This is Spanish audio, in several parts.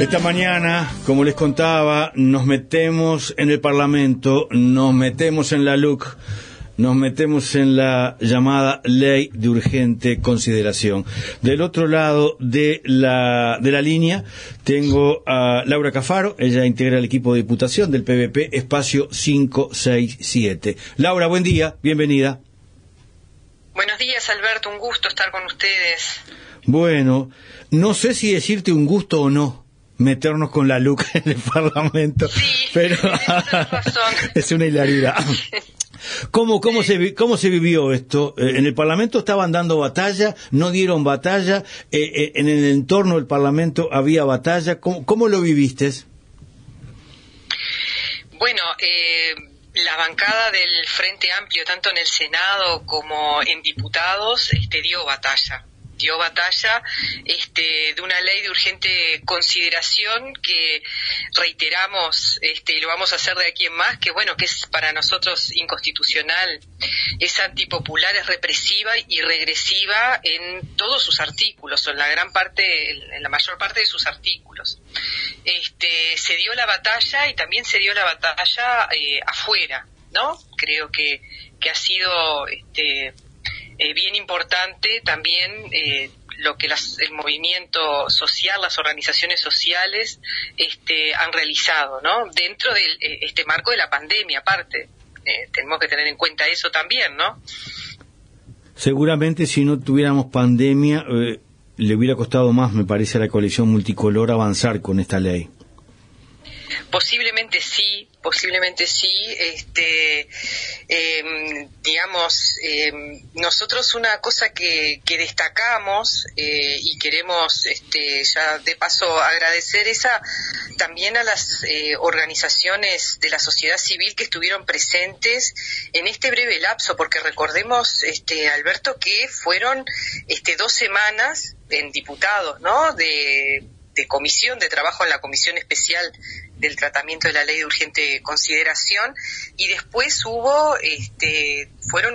Esta mañana, como les contaba, nos metemos en el Parlamento, nos metemos en la LUC, nos metemos en la llamada Ley de Urgente Consideración. Del otro lado de la, de la línea tengo a Laura Cafaro, ella integra el equipo de diputación del PVP, espacio 567. Laura, buen día, bienvenida. Buenos días, Alberto, un gusto estar con ustedes. Bueno, no sé si decirte un gusto o no meternos con la LUC en el Parlamento, Sí, pero razón. es una hilaridad. ¿Cómo, cómo, se, ¿Cómo se vivió esto? Eh, ¿En el Parlamento estaban dando batalla? ¿No dieron batalla? Eh, eh, ¿En el entorno del Parlamento había batalla? ¿Cómo, cómo lo viviste? Bueno, eh, la bancada del Frente Amplio, tanto en el Senado como en diputados, este, dio batalla. Dio batalla este, de una ley de urgente consideración que reiteramos este, y lo vamos a hacer de aquí en más, que bueno, que es para nosotros inconstitucional, es antipopular, es represiva y regresiva en todos sus artículos, o en la gran parte, en la mayor parte de sus artículos. Este, se dio la batalla y también se dio la batalla eh, afuera, ¿no? Creo que, que ha sido este, eh, bien importante también eh, lo que las- el movimiento social, las organizaciones sociales este, han realizado, ¿no? Dentro de este marco de la pandemia, aparte. Eh, tenemos que tener en cuenta eso también, ¿no? Seguramente si no tuviéramos pandemia, eh, le hubiera costado más, me parece, a la coalición multicolor avanzar con esta ley. Posiblemente sí, posiblemente sí. Este, em, digamos, em, nosotros una cosa que, que destacamos eh, y queremos, este, ya de paso agradecer esa también a las eh, organizaciones de la sociedad civil que estuvieron presentes en este breve lapso, porque recordemos, este, Alberto, que fueron este, dos semanas en diputados, ¿no? De, de comisión de trabajo en la comisión especial del tratamiento de la ley de urgente consideración. Y después hubo este fueron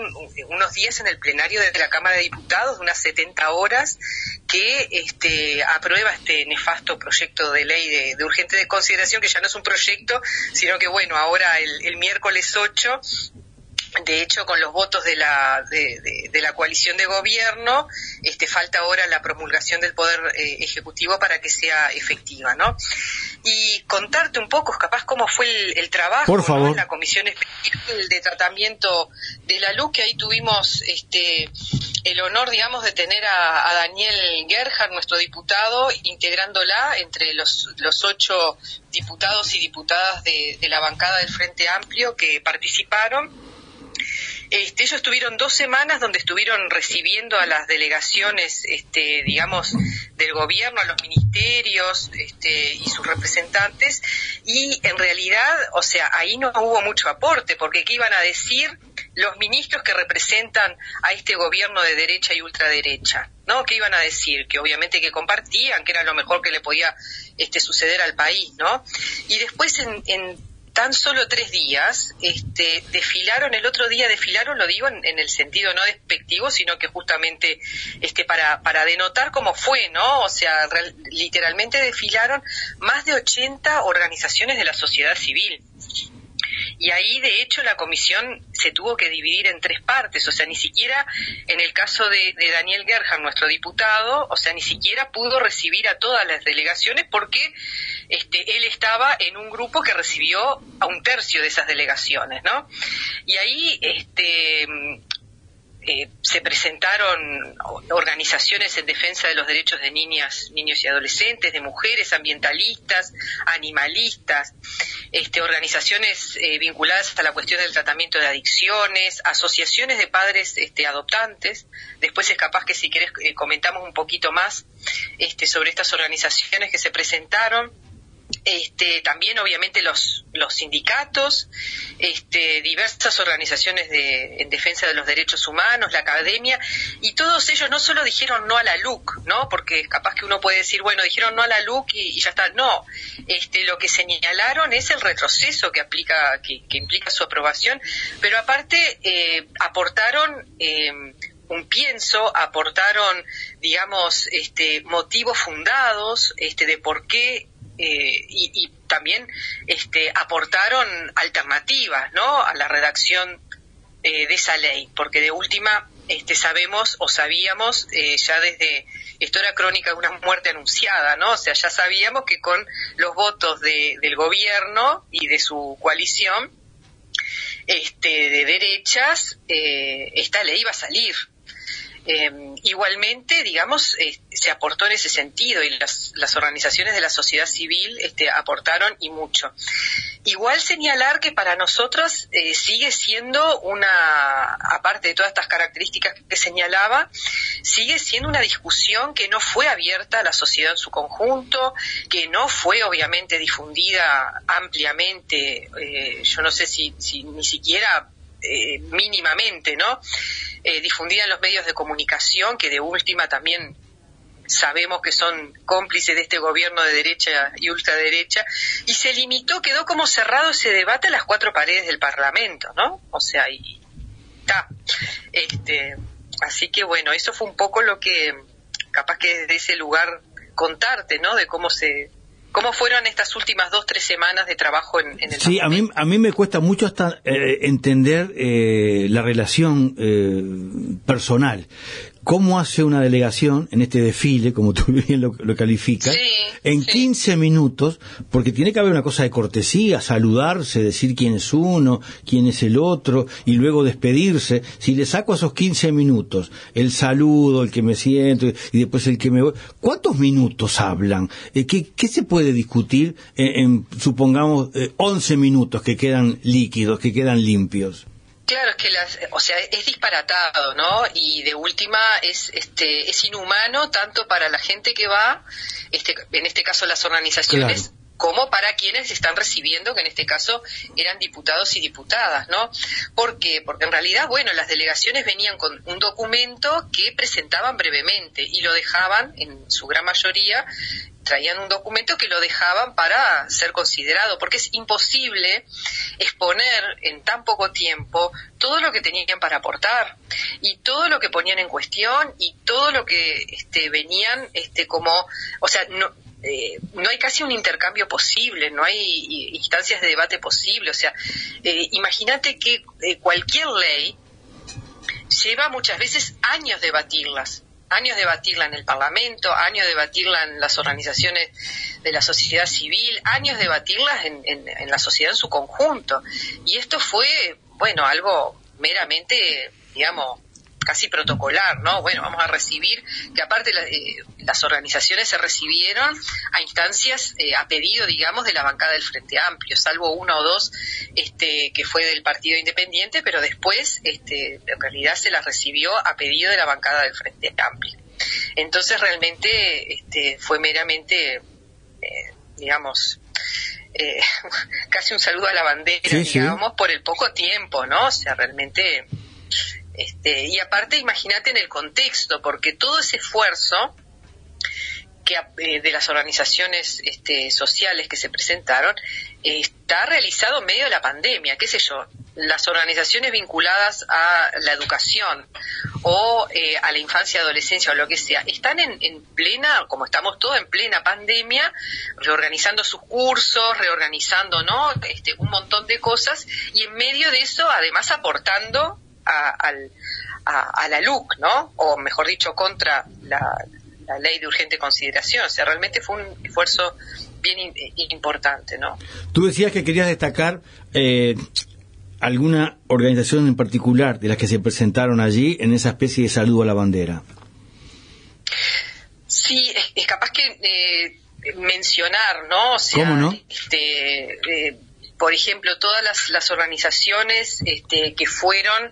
unos días en el plenario de la Cámara de Diputados de unas 70 horas que este aprueba este nefasto proyecto de ley de, urgente de consideración que ya no es un proyecto sino que bueno ahora el, el miércoles 8 de hecho, con los votos de la, de, de- de la coalición de gobierno, este, falta ahora la promulgación del Poder eh, Ejecutivo para que sea efectiva, ¿no? Y contarte un poco, capaz, cómo fue el, el trabajo Por ¿no? favor. en la Comisión Especial de Tratamiento de la Luz, que ahí tuvimos este, el honor, digamos, de tener a, a Daniel Gerhard, nuestro diputado, integrándola entre los, los ocho diputados y diputadas de, de la bancada del Frente Amplio que participaron. Este, ellos tuvieron dos semanas donde estuvieron recibiendo a las delegaciones, este, digamos, del gobierno, a los ministerios este, y sus representantes, y en realidad, o sea, ahí no hubo mucho aporte, porque ¿qué iban a decir los ministros que representan a este gobierno de derecha y ultraderecha? ¿No? ¿Qué iban a decir? Que obviamente que compartían, que era lo mejor que le podía este, suceder al país, ¿no? Y después en, en tan solo tres días, este, desfilaron, el otro día desfilaron, lo digo en, en el sentido no despectivo, sino que justamente este, para, denotar cómo fue, ¿no? O sea, real- literalmente desfilaron más de 80 organizaciones de la sociedad civil. Y ahí, de hecho, la comisión se tuvo que dividir en tres partes, o sea, ni siquiera en el caso de, de Daniel Gerhard, nuestro diputado, o sea, ni siquiera pudo recibir a todas las delegaciones porque este, él estaba en un grupo que recibió a un tercio de esas delegaciones, ¿no? Y ahí, este, eh, se presentaron organizaciones en defensa de los derechos de niñas, niños y adolescentes, de mujeres, ambientalistas, animalistas, este, organizaciones eh, vinculadas a la cuestión del tratamiento de adicciones, asociaciones de padres este, adoptantes. Después es capaz que si quieres eh, comentamos un poquito más este, sobre estas organizaciones que se presentaron este, también obviamente los, los sindicatos, este, diversas organizaciones de, en defensa de los derechos humanos, la academia, y todos ellos no solo dijeron no a la LUC, ¿no? Porque capaz que uno puede decir, bueno, dijeron no a la LUC y, ya está. No, este, lo que señalaron es el retroceso que aplica, que, que implica su aprobación, pero aparte eh, aportaron eh, un pienso, aportaron, digamos, este, motivos fundados este, de por qué y, también este, aportaron alternativas ¿no? a la redacción de esa ley, porque de última este, sabemos o sabíamos ya desde esto era crónica de una muerte anunciada, ¿no? O sea, ya sabíamos que con los votos del gobierno y de su coalición este, de derechas, eh, esta ley iba a salir. Eh, igualmente, digamos, eh, se aportó en ese sentido y las, las organizaciones de la sociedad civil este, aportaron y mucho. Igual señalar que para nosotros eh, sigue siendo una, aparte de todas estas características que señalaba, sigue siendo una discusión que no fue abierta a la sociedad en su conjunto, que no fue obviamente difundida ampliamente, yo no sé si, si ni siquiera mínimamente, ¿no? Eh, difundida en los medios de comunicación, que de última también sabemos que son cómplices de este gobierno de derecha y ultraderecha, y se limitó, quedó como cerrado ese debate a las cuatro paredes del Parlamento, ¿no? O sea, y está. Este, así que bueno, eso fue un poco lo que capaz que desde ese lugar contarte, ¿no? De cómo se ¿Cómo fueron estas últimas dos, tres semanas de trabajo en, en el Sí, a mí, a mí me cuesta mucho hasta eh, entender eh, la relación eh, personal cómo hace una delegación en este desfile, como tú bien lo, calificas, en 15 minutos, porque tiene que haber una cosa de cortesía, saludarse, decir quién es uno, quién es el otro, y luego despedirse. Si le saco esos 15 minutos, el saludo, el que me siento, y después el que me voy, ¿cuántos minutos hablan? Eh, ¿qué, ¿qué, se puede discutir en, en supongamos, 11 eh, minutos que quedan líquidos, que quedan limpios? Claro, es que las, o sea, es disparatado, ¿no? Y de última es, este, es inhumano tanto para la gente que va, este, en este caso las organizaciones, como para quienes están recibiendo, que en este caso eran diputados y diputadas, ¿no? ¿Por qué? Porque en realidad, bueno, las delegaciones venían con un documento que presentaban brevemente y lo dejaban, en su gran mayoría, traían un documento que lo dejaban para ser considerado, porque es imposible exponer en tan poco tiempo todo lo que tenían para aportar y todo lo que ponían en cuestión y todo lo que este, venían este, como, o sea, no, eh, no hay casi un intercambio posible, no hay instancias de debate posible. O sea, eh, imagínate que eh, cualquier ley lleva muchas veces años debatirlas años de debatirla en el Parlamento, años de debatirla en las organizaciones de la sociedad civil, años de debatirla en, en, la sociedad en su conjunto. Y esto fue, bueno, algo meramente, digamos, casi protocolar, ¿no? Bueno, vamos a recibir, que aparte eh, las organizaciones se recibieron a instancias, eh, a pedido, digamos, de la bancada del Frente Amplio, salvo uno o dos este, que fue del Partido Independiente, pero después, este, en realidad, se las recibió a pedido de la bancada del Frente Amplio. Entonces, realmente, este, fue meramente, eh, digamos, casi un saludo a la bandera, digamos, por el poco tiempo, ¿no? O sea, realmente este, y aparte, imagínate en el contexto, porque todo ese esfuerzo que, eh, de las organizaciones este, sociales que se presentaron está realizado en medio de la pandemia, qué sé yo, las organizaciones vinculadas a la educación o eh, a la infancia adolescencia o lo que sea, están en, en, plena, como estamos todos en plena pandemia, reorganizando sus cursos, reorganizando ¿no? este, un montón de cosas y en medio de eso además aportando a, la LUC, ¿no? O mejor dicho, contra la, ley de urgente consideración. O sea, realmente fue un esfuerzo bien importante, ¿no? Tú decías que querías destacar eh, alguna organización en particular de las que se presentaron allí en esa especie de saludo a la bandera. Sí, es, capaz que eh, mencionar, ¿no? ¿Cómo no? Este, eh, por ejemplo, todas las, organizaciones este, que fueron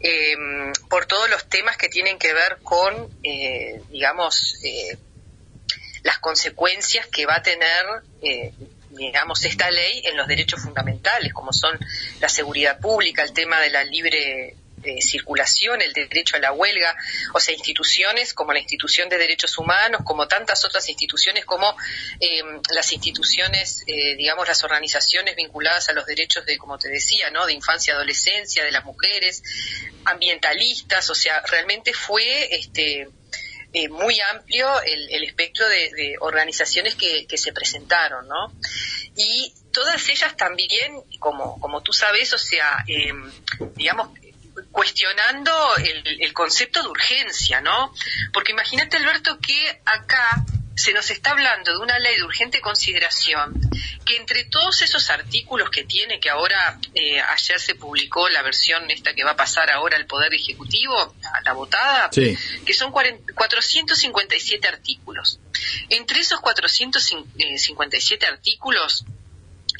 em, por todos los temas que tienen que ver con, eh, digamos, eh, las consecuencias que va a tener, eh, digamos, esta ley en los derechos fundamentales, como son la seguridad pública, el tema de la libre circulación, el derecho a la huelga, o sea, instituciones como la institución de derechos humanos, como tantas otras instituciones, como eh, las instituciones, eh, digamos, las organizaciones vinculadas a los derechos de, como te decía, ¿no? De infancia, adolescencia, de las mujeres, ambientalistas, o sea, realmente fue, este, eh, muy amplio el, espectro de, organizaciones que, se presentaron, ¿no? Y todas ellas también, como, como tú sabes, o sea, em, digamos, cuestionando el, el, concepto de urgencia, ¿no? Porque imagínate, Alberto, que acá se nos está hablando de una ley de urgente consideración que entre todos esos artículos que tiene, que ahora eh, ayer se publicó la versión esta que va a pasar ahora al Poder Ejecutivo, la, votada, que son 457 artículos. Entre esos 457 artículos,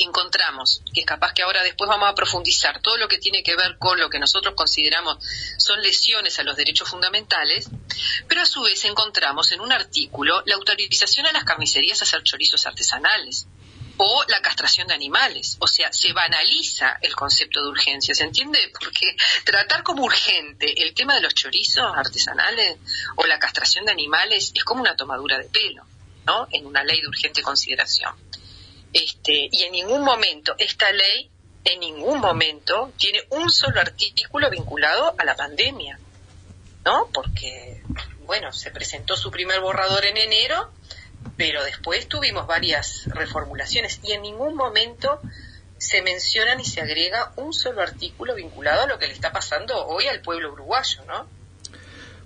encontramos, que es capaz que ahora después vamos a profundizar todo lo que tiene que ver con lo que nosotros consideramos son lesiones a los derechos fundamentales, pero a su vez encontramos en un artículo la autorización a las carnicerías a hacer chorizos artesanales o la castración de animales. O sea, se banaliza el concepto de urgencia, ¿se entiende? Porque tratar como urgente el tema de los chorizos artesanales o la castración de animales es como una tomadura de pelo, ¿no? En una ley de urgente consideración. Este, y en ningún momento esta ley, en ningún momento, tiene un solo artículo vinculado a la pandemia, ¿no? Porque, bueno, se presentó su primer borrador en enero, pero después tuvimos varias reformulaciones y en ningún momento se menciona ni se agrega un solo artículo vinculado a lo que le está pasando hoy al pueblo uruguayo, ¿no?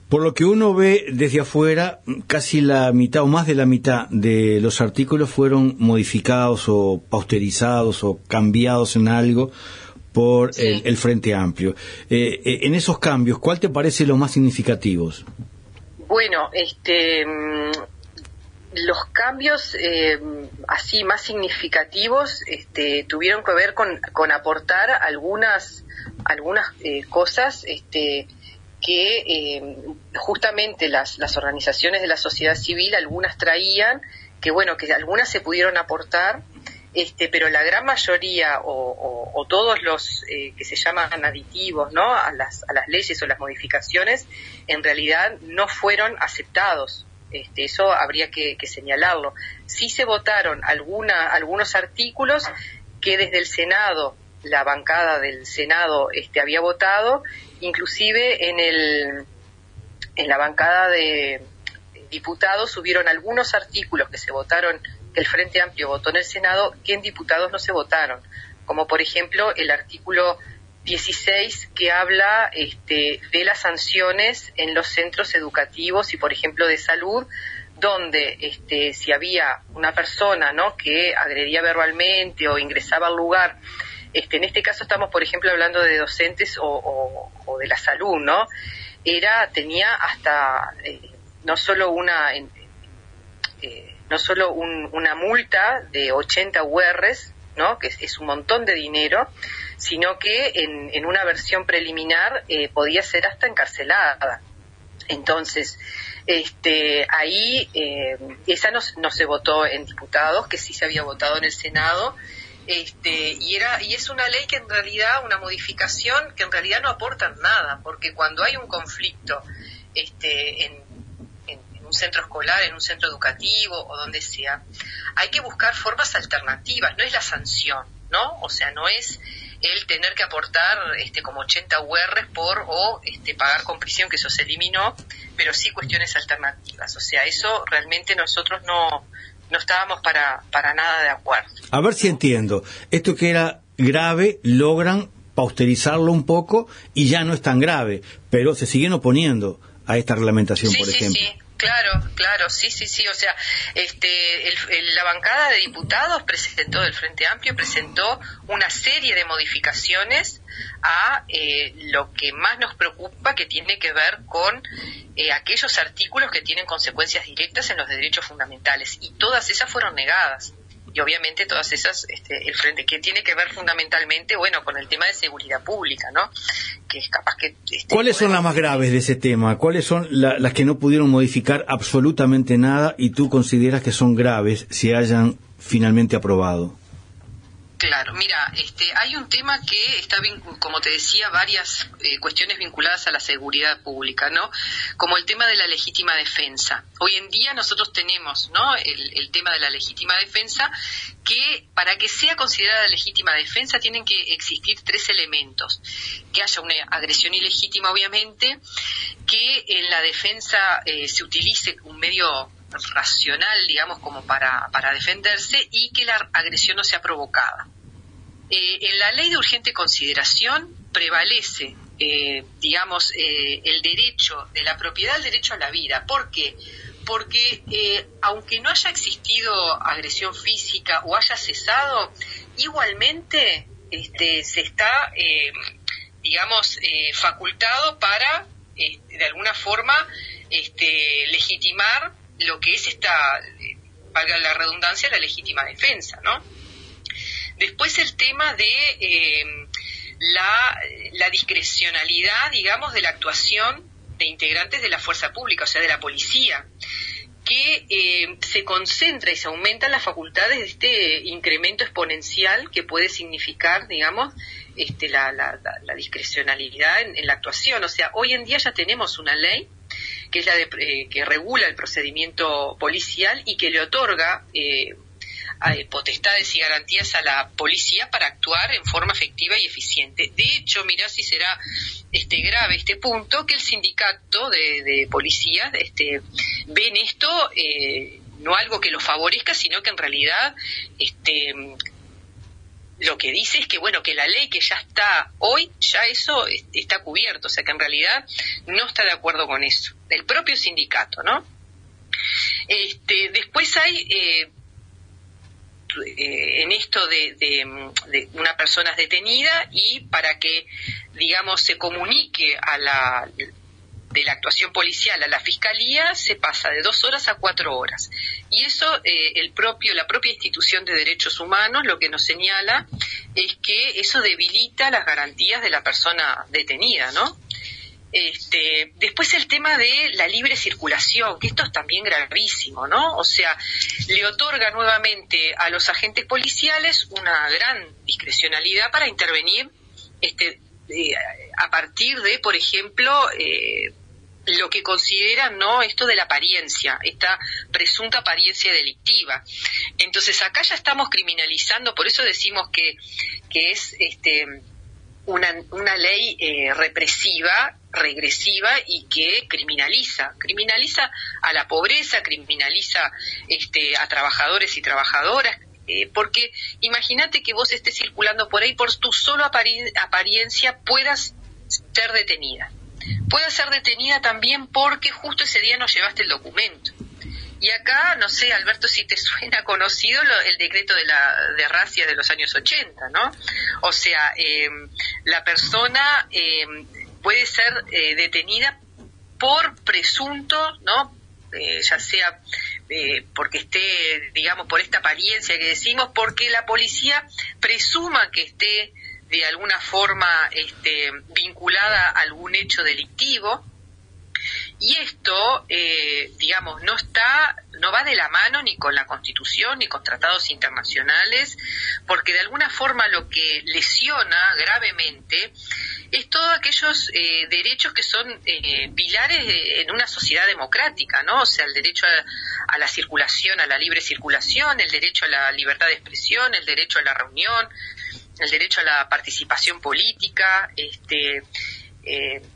Por lo que uno ve desde afuera, casi la mitad o más de la mitad de los artículos fueron modificados o austerizados o cambiados en algo por el, Frente Amplio. Eh, eh, en esos cambios, ¿cuál te parece los más significativos? Bueno, este, mm, los cambios eh, así más significativos este, tuvieron que ver con, con aportar algunas algunas cosas este, que eh, justamente las, las organizaciones de la sociedad civil, algunas traían, que bueno, que algunas se pudieron aportar, este, pero la gran mayoría o, todos los eh, que se llaman aditivos ¿no? a, las, a las leyes o las modificaciones, en realidad no fueron aceptados. Este, eso habría que, señalarlo. Sí se votaron alguna, algunos artículos que desde el Senado, la bancada del Senado este, había votado inclusive en el en la bancada de diputados hubieron algunos artículos que se votaron que el Frente Amplio votó en el Senado que en diputados no se votaron, como por ejemplo el artículo 16 que habla este, de las sanciones en los centros educativos y por ejemplo de salud donde este, si había una persona ¿no? que agredía verbalmente o ingresaba al lugar este, en este caso estamos, por ejemplo, hablando de docentes o, de la salud, ¿no? Era, tenía hasta eh, no solo una, eh, no solo una multa de 80 URs, ¿no? Que es, un montón de dinero, sino que en, una versión preliminar eh, podía ser hasta encarcelada. Entonces, este, ahí esa no, no, se votó en diputados, que sí se había votado en el Senado, este, y era y es una ley que en realidad una modificación que en realidad no aporta nada porque cuando hay un conflicto este, en, un centro escolar en un centro educativo o donde sea hay que buscar formas alternativas no es la sanción no o sea no es el tener que aportar este como 80 UR por o este pagar con prisión que eso se eliminó pero sí cuestiones alternativas. O sea eso realmente nosotros no no estábamos para, para nada de acuerdo. A ver si entiendo. Esto que era grave, logran pausterizarlo un poco y ya no es tan grave, pero se siguen oponiendo a esta reglamentación, por ejemplo. Claro, claro, sí, sí, sí. O sea, este, la bancada de diputados presentó del Frente Amplio presentó una serie de modificaciones a eh, lo que más nos preocupa, que tiene que ver con eh, aquellos artículos que tienen consecuencias directas en los derechos fundamentales y todas esas fueron negadas y obviamente todas esas, este, el frente, que tiene que ver fundamentalmente, bueno, con el tema de seguridad pública, ¿no? Que es capaz que... Este, ¿Cuáles son las más graves de ese tema? ¿Cuáles son las que no pudieron modificar absolutamente nada y tú consideras que son graves si hayan finalmente aprobado? Claro, mira, este, hay un tema que está, como te decía, varias eh, cuestiones vinculadas a la seguridad pública, ¿no? Como el tema de la legítima defensa. Hoy en día nosotros tenemos, ¿no? El, tema de la legítima defensa, que para que sea considerada legítima defensa tienen que existir tres elementos. Que haya una agresión ilegítima, obviamente, que en la defensa eh, se utilice un medio racional, digamos, como para, para defenderse y que la agresión no sea provocada. Eh, en la ley de urgente consideración prevalece, eh, digamos, eh, el derecho de la propiedad, el derecho a la vida. ¿Por qué? Porque aunque no haya existido agresión física o haya cesado, igualmente este, se está, digamos, facultado para, de alguna forma, este, legitimar lo que es esta, valga la redundancia, la legítima defensa, ¿no? Después el tema de eh, la, discrecionalidad, digamos, de la actuación de integrantes de la fuerza pública, o sea, de la policía, que eh, se concentra y se aumentan las facultades de este incremento exponencial que puede significar, digamos, este, la, discrecionalidad en, la actuación. O sea, hoy en día ya tenemos una ley que es la de, eh, que regula el procedimiento policial y que le otorga potestades y garantías a la policía para actuar en forma efectiva y eficiente. De hecho, mira si será este grave este punto que el sindicato de, de policías este, ven esto eh, no algo que lo favorezca, sino que en realidad este, lo que dice es que bueno que la ley que ya está hoy ya eso está cubierto, o sea que en realidad no está de acuerdo con eso. El propio sindicato, ¿no? Este, después hay eh, eh, en esto de, una persona detenida y para que, digamos, se comunique a la de la actuación policial a la fiscalía se pasa de dos horas a cuatro horas y eso eh, el propio la propia institución de derechos humanos lo que nos señala es que eso debilita las garantías de la persona detenida no este, después el tema de la libre circulación, que esto es también gravísimo, ¿no? O sea, le otorga nuevamente a los agentes policiales una gran discrecionalidad para intervenir este, eh, a partir de, por ejemplo, eh, lo que consideran no esto de la apariencia, esta presunta apariencia delictiva. Entonces acá ya estamos criminalizando, por eso decimos que, que es este una, una ley eh, represiva, regresiva y que criminaliza, criminaliza a la pobreza, criminaliza este, a trabajadores y trabajadoras, eh, porque imagínate que vos estés circulando por ahí por tu solo apariencia puedas ser detenida. Puedas ser detenida también porque justo ese día no llevaste el documento. Y acá, no sé, Alberto, si te suena conocido el decreto de la de Racia de los años 80, ¿no? O sea, eh, la persona eh, puede ser eh, detenida por presunto, ¿no? ya sea porque esté, digamos, por esta apariencia que decimos, porque la policía presuma que esté de alguna forma este, vinculada a algún hecho delictivo, y esto, eh, digamos, no está, no va de la mano ni con la Constitución ni con tratados internacionales, porque de alguna forma lo que lesiona gravemente es todos aquellos eh, derechos que son eh, pilares en una sociedad democrática, ¿no? O sea, el derecho a, la circulación, a la libre circulación, el derecho a la libertad de expresión, el derecho a la reunión, el derecho a la participación política, este,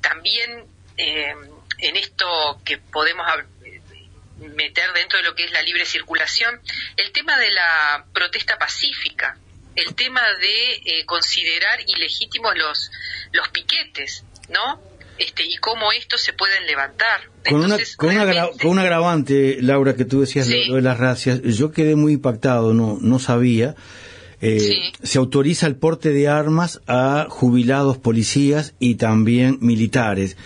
también en esto que podemos meter dentro de lo que es la libre circulación, el tema de la protesta pacífica, el tema de eh, considerar ilegítimos los, los piquetes, ¿no? Este, y cómo estos se pueden levantar. Con, una, con, un agravante, Laura, que tú decías lo, de las racias, yo quedé muy impactado, no, no sabía. Eh, se autoriza el porte de armas a jubilados policías y también militares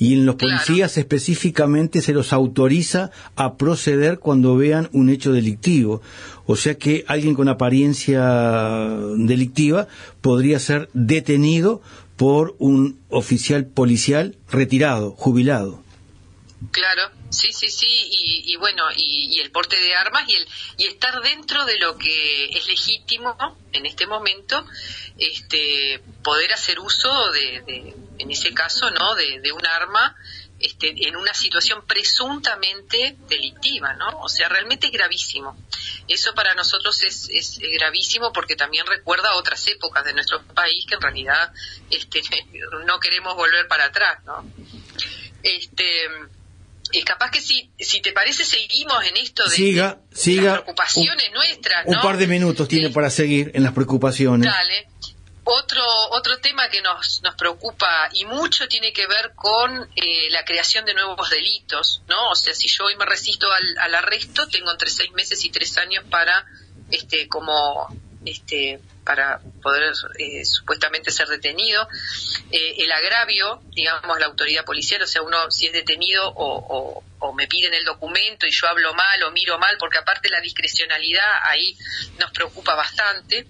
y en los policías específicamente se los autoriza a proceder cuando vean un hecho delictivo. O sea que alguien con apariencia delictiva podría ser detenido por un oficial policial retirado, jubilado. Claro, Sí, sí, sí, y, bueno, y, el porte de armas y el y estar dentro de lo que es legítimo en este momento, este, poder hacer uso de, en ese caso, no, de, un arma este, en una situación presuntamente delictiva, ¿no? O sea, realmente es gravísimo. Eso para nosotros es, es gravísimo porque también recuerda otras épocas de nuestro país que en realidad este, no queremos volver para atrás, ¿no? Este, es capaz que si, si te parece seguimos en esto de, siga, siga, las preocupaciones nuestras. Un par de minutos tiene para seguir en las preocupaciones. Dale. Otro, otro tema que nos, nos preocupa y mucho tiene que ver con eh, la creación de nuevos delitos, ¿no? O sea, si yo hoy me resisto al, al arresto, tengo entre seis meses y tres años para, este, como, este, para poder eh, supuestamente ser detenido. Eh, el agravio, digamos, la autoridad policial, o sea, uno si es detenido o, me piden el documento y yo hablo mal o miro mal, porque aparte la discrecionalidad ahí nos preocupa bastante.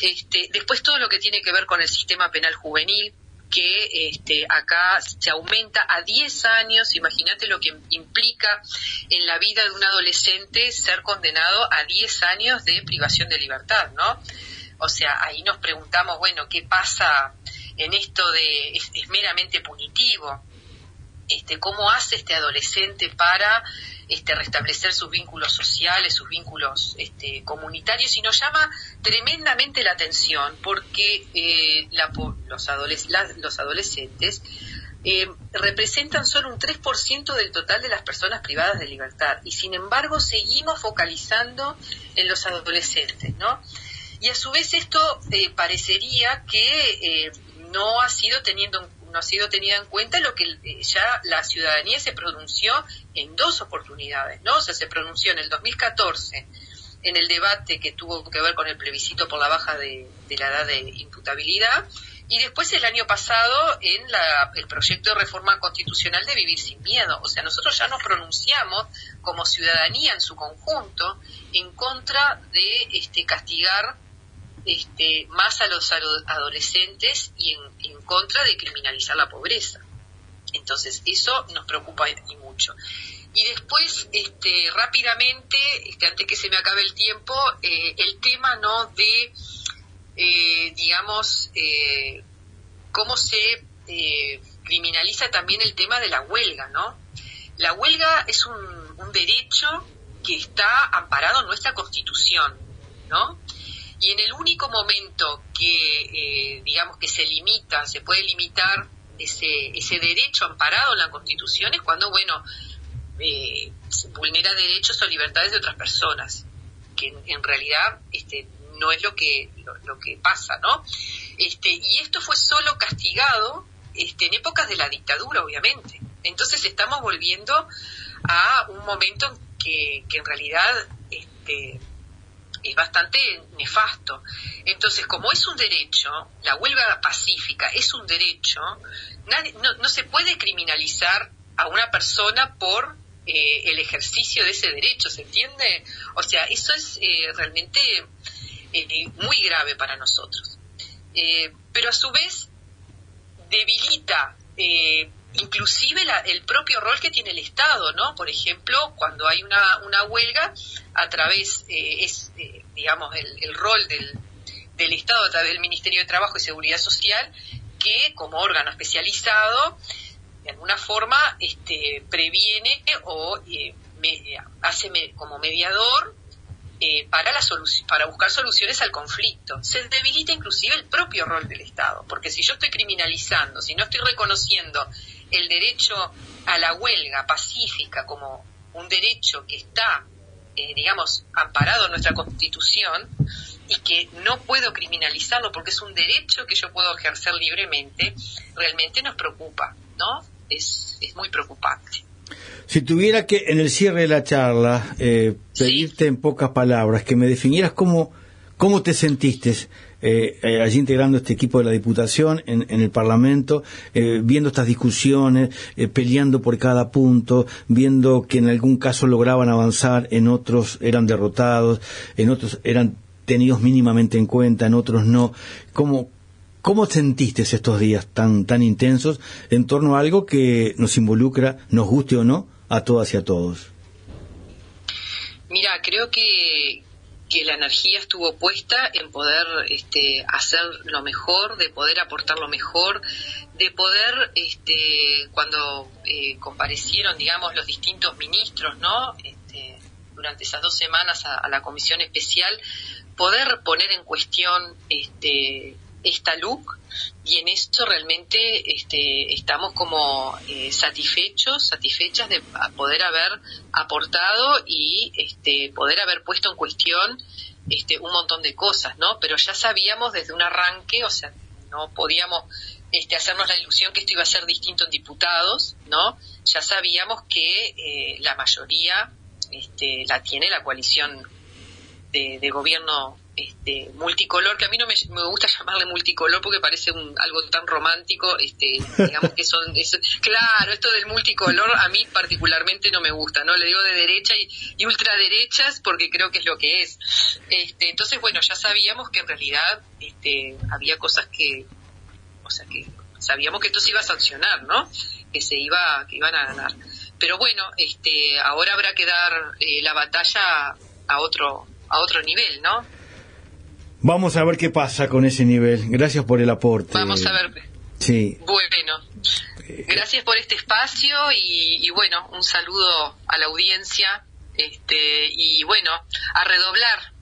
Este, después todo lo que tiene que ver con el sistema penal juvenil, que este, acá se aumenta a 10 años, imagínate lo que implica en la vida de un adolescente ser condenado a 10 años de privación de libertad, ¿no? O sea, ahí nos preguntamos, bueno, ¿qué pasa en esto de es, meramente punitivo? Este, ¿Cómo hace este adolescente para este, restablecer sus vínculos sociales, sus vínculos este, comunitarios? Y nos llama tremendamente la atención porque eh, los, los, adolescentes eh, representan solo un 3% del total de las personas privadas de libertad y sin embargo seguimos focalizando en los adolescentes, ¿no? Y a su vez esto eh, parecería que eh, no ha sido teniendo no ha sido tenida en cuenta lo que eh, ya la ciudadanía se pronunció en dos oportunidades, ¿no? O sea, se pronunció en el 2014 en el debate que tuvo que ver con el plebiscito por la baja de, la edad de imputabilidad y después el año pasado en el proyecto de reforma constitucional de vivir sin miedo. O sea, nosotros ya nos pronunciamos como ciudadanía en su conjunto en contra de este, castigar este, más a los adolescentes y en, contra de criminalizar la pobreza. Entonces, eso nos preocupa y mucho. Y después, este, rápidamente, este, antes que se me acabe el tiempo, eh, el tema no de, eh, digamos, eh, cómo se criminaliza también el tema de la huelga, ¿no? La huelga es un, un derecho que está amparado en nuestra Constitución, ¿no? Y en el único momento que, eh, digamos, que se limita, se puede limitar ese, ese derecho amparado en la Constitución es cuando, bueno, eh, se vulnera derechos o libertades de otras personas, que en, realidad este, no es lo que, lo, que pasa, ¿no? Este, y esto fue solo castigado este, en épocas de la dictadura, obviamente. Entonces estamos volviendo a un momento que, que en realidad este, es bastante nefasto. Entonces, como es un derecho, la huelga pacífica es un derecho, no, se puede criminalizar a una persona por eh, el ejercicio de ese derecho, ¿se entiende? O sea, eso es eh, realmente eh, muy grave para nosotros. pero a su vez debilita inclusive el propio rol que tiene el Estado, ¿no? Por ejemplo, cuando hay una, una huelga, a través, eh, es, eh, digamos, el, rol del, del Estado a través del Ministerio de Trabajo y Seguridad Social, que como órgano especializado, de alguna forma, este, previene o eh, hace como mediador para, la para buscar soluciones al conflicto. Se debilita inclusive el propio rol del Estado, porque si yo estoy criminalizando, si no estoy reconociendo el derecho a la huelga pacífica como un derecho que está, eh, digamos, amparado en nuestra Constitución y que no puedo criminalizarlo porque es un derecho que yo puedo ejercer libremente, realmente nos preocupa, ¿no? Es, es muy preocupante. Si tuviera que, en el cierre de la charla, eh, pedirte en pocas palabras que me definieras cómo, cómo te sentiste eh, eh, allí integrando este equipo de la Diputación en, el Parlamento, eh, viendo estas discusiones, peleando por cada punto, viendo que en algún caso lograban avanzar, en otros eran derrotados, en otros eran tenidos mínimamente en cuenta, en otros no. ¿Cómo, cómo sentiste estos días tan, tan intensos en torno a algo que nos involucra, nos guste o no, a todas y a todos? Mira, creo que, que la energía estuvo puesta en poder este, hacer lo mejor, de poder aportar lo mejor, de poder, este, cuando eh, comparecieron, digamos, los distintos ministros, ¿no? Este, durante esas dos semanas a, la comisión especial, poder poner en cuestión este, esta look y en esto realmente este, estamos como eh, satisfechos, satisfechas de poder haber aportado y este, poder haber puesto en cuestión este, un montón de cosas, ¿no? Pero ya sabíamos desde un arranque, o sea, no podíamos este, hacernos la ilusión que esto iba a ser distinto en diputados, ¿no? Ya sabíamos que eh, la mayoría este, la tiene la coalición de gobierno este, multicolor, que a mí no me, gusta llamarle multicolor porque parece un, algo tan romántico, este, digamos que son, claro, esto del multicolor a mí particularmente no me gusta, ¿no? Le digo de derecha y, ultraderechas porque creo que es lo que es. Este, entonces, bueno, ya sabíamos que en realidad este, había cosas que, o sea, que sabíamos que esto se iba a sancionar, ¿no? Que se iba, que iban a ganar. Pero bueno, este, ahora habrá que dar eh, la batalla a otro, a otro nivel, ¿no? Vamos a ver qué pasa con ese nivel. Gracias por el aporte. Vamos a ver. Sí. Bueno, gracias por este espacio y, bueno, un saludo a la audiencia este, y bueno, a redoblar.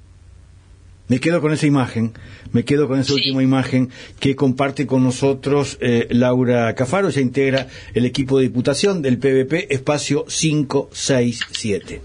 Me quedo con esa imagen, me quedo con esa última imagen que comparte con nosotros eh, Laura Cafaro, se integra el equipo de diputación del PVP Espacio 567.